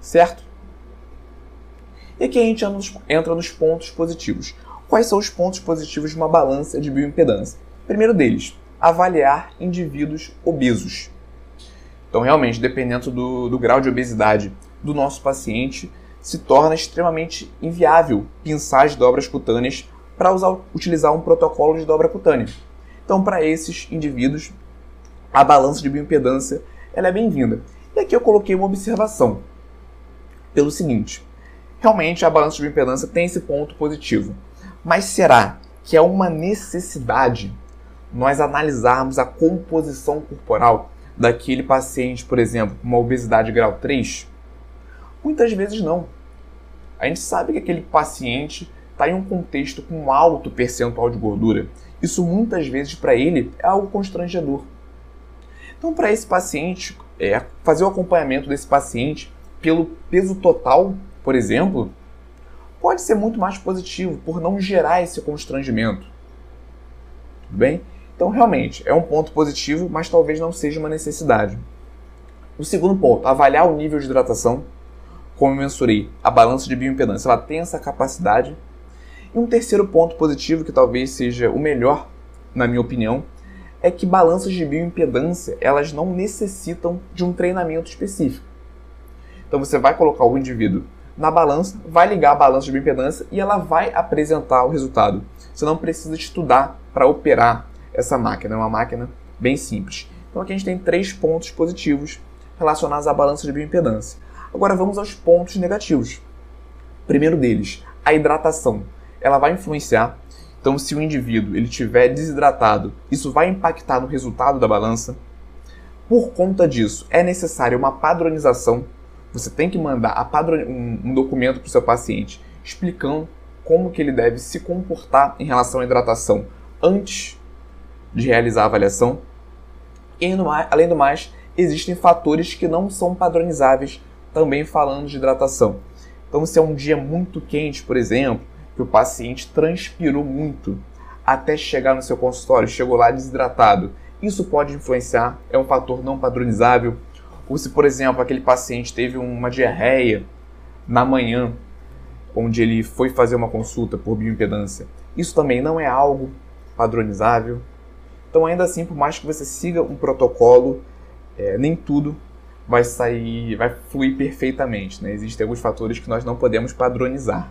Certo? E aqui a gente entra nos pontos positivos. Quais são os pontos positivos de uma balança de bioimpedância? Primeiro deles, avaliar indivíduos obesos. Então, realmente, dependendo do, do grau de obesidade do nosso paciente, se torna extremamente inviável pensar de dobras cutâneas para utilizar um protocolo de dobra cutânea. Então, para esses indivíduos, a balança de bioimpedância ela é bem-vinda. E aqui eu coloquei uma observação pelo seguinte: realmente a balança de bioimpedância tem esse ponto positivo, mas será que é uma necessidade nós analisarmos a composição corporal daquele paciente, por exemplo, com uma obesidade grau 3? Muitas vezes não. A gente sabe que aquele paciente está em um contexto com um alto percentual de gordura. Isso muitas vezes para ele é algo constrangedor. Então, para esse paciente, é, fazer o acompanhamento desse paciente pelo peso total, por exemplo, pode ser muito mais positivo por não gerar esse constrangimento. Tudo bem? Então, realmente, é um ponto positivo, mas talvez não seja uma necessidade. O segundo ponto, avaliar o nível de hidratação. Como eu mensurei, a balança de bioimpedância ela tem essa capacidade. E um terceiro ponto positivo, que talvez seja o melhor, na minha opinião, é que balanças de bioimpedância elas não necessitam de um treinamento específico. Então você vai colocar o indivíduo na balança, vai ligar a balança de bioimpedância e ela vai apresentar o resultado. Você não precisa estudar para operar essa máquina, é uma máquina bem simples. Então aqui a gente tem três pontos positivos relacionados à balança de bioimpedância. Agora vamos aos pontos negativos. Primeiro deles, a hidratação. Ela vai influenciar. Então, se o indivíduo ele tiver desidratado, isso vai impactar no resultado da balança. Por conta disso, é necessária uma padronização. Você tem que mandar padron... um documento para o seu paciente explicando como que ele deve se comportar em relação à hidratação antes de realizar a avaliação. E além do mais, existem fatores que não são padronizáveis também falando de hidratação. Então, se é um dia muito quente, por exemplo, que o paciente transpirou muito até chegar no seu consultório, chegou lá desidratado, isso pode influenciar, é um fator não padronizável. Ou se, por exemplo, aquele paciente teve uma diarreia na manhã, onde ele foi fazer uma consulta por bioimpedância, isso também não é algo padronizável. Então, ainda assim, por mais que você siga um protocolo, é, nem tudo vai sair, vai fluir perfeitamente. Né? Existem alguns fatores que nós não podemos padronizar.